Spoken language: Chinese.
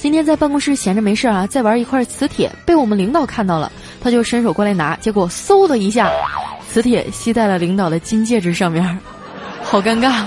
今天在办公室闲着没事啊，在玩一块磁铁，被我们领导看到了，他就伸手过来拿，结果嗖的一下，磁铁吸在了领导的金戒指上面，好尴尬。